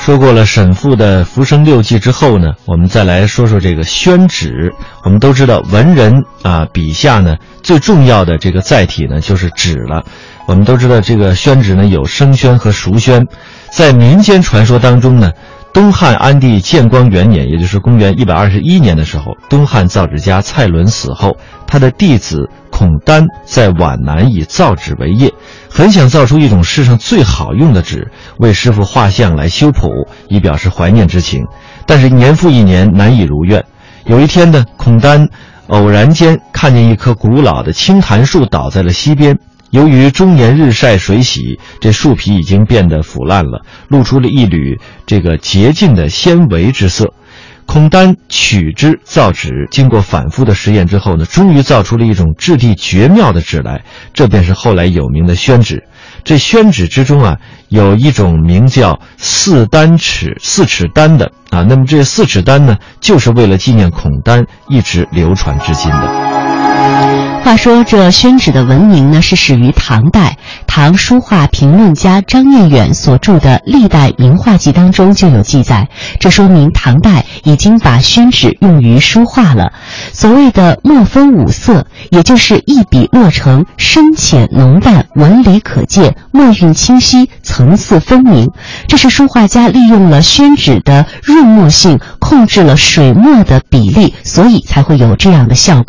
说过了沈复的《浮生六记》之后呢，我们再来说说这个宣纸。我们都知道，文人啊笔下呢最重要的这个载体呢就是纸了。我们都知道，这个宣纸呢有生宣和熟宣，在民间传说当中呢。东汉安帝建光元年，也就是公元一百二十一年的时候，东汉造纸家蔡伦死后，他的弟子孔丹在皖南以造纸为业，很想造出一种世上最好用的纸，为师傅画像来修谱，以表示怀念之情。但是年复一年，难以如愿。有一天呢，孔丹偶然间看见一棵古老的青檀树倒在了溪边。由于终年日晒水洗，这树皮已经变得腐烂了，露出了一缕这个洁净的纤维之色。孔丹取之造纸，经过反复的实验之后呢，终于造出了一种质地绝妙的纸来，这便是后来有名的宣纸。这宣纸之中啊，有一种名叫四丹尺、四尺丹的啊，那么这四尺丹呢，就是为了纪念孔丹，一直流传至今的。话说这宣纸的文明呢，是始于唐代。唐书画评论家张彦远所著的《历代名画集》当中就有记载，这说明唐代已经把宣纸用于书画了。所谓的墨分五色，也就是一笔落成深浅浓淡纹理可见，墨韵清晰，层次分明。这是书画家利用了宣纸的润墨性，控制了水墨的比例，所以才会有这样的效果。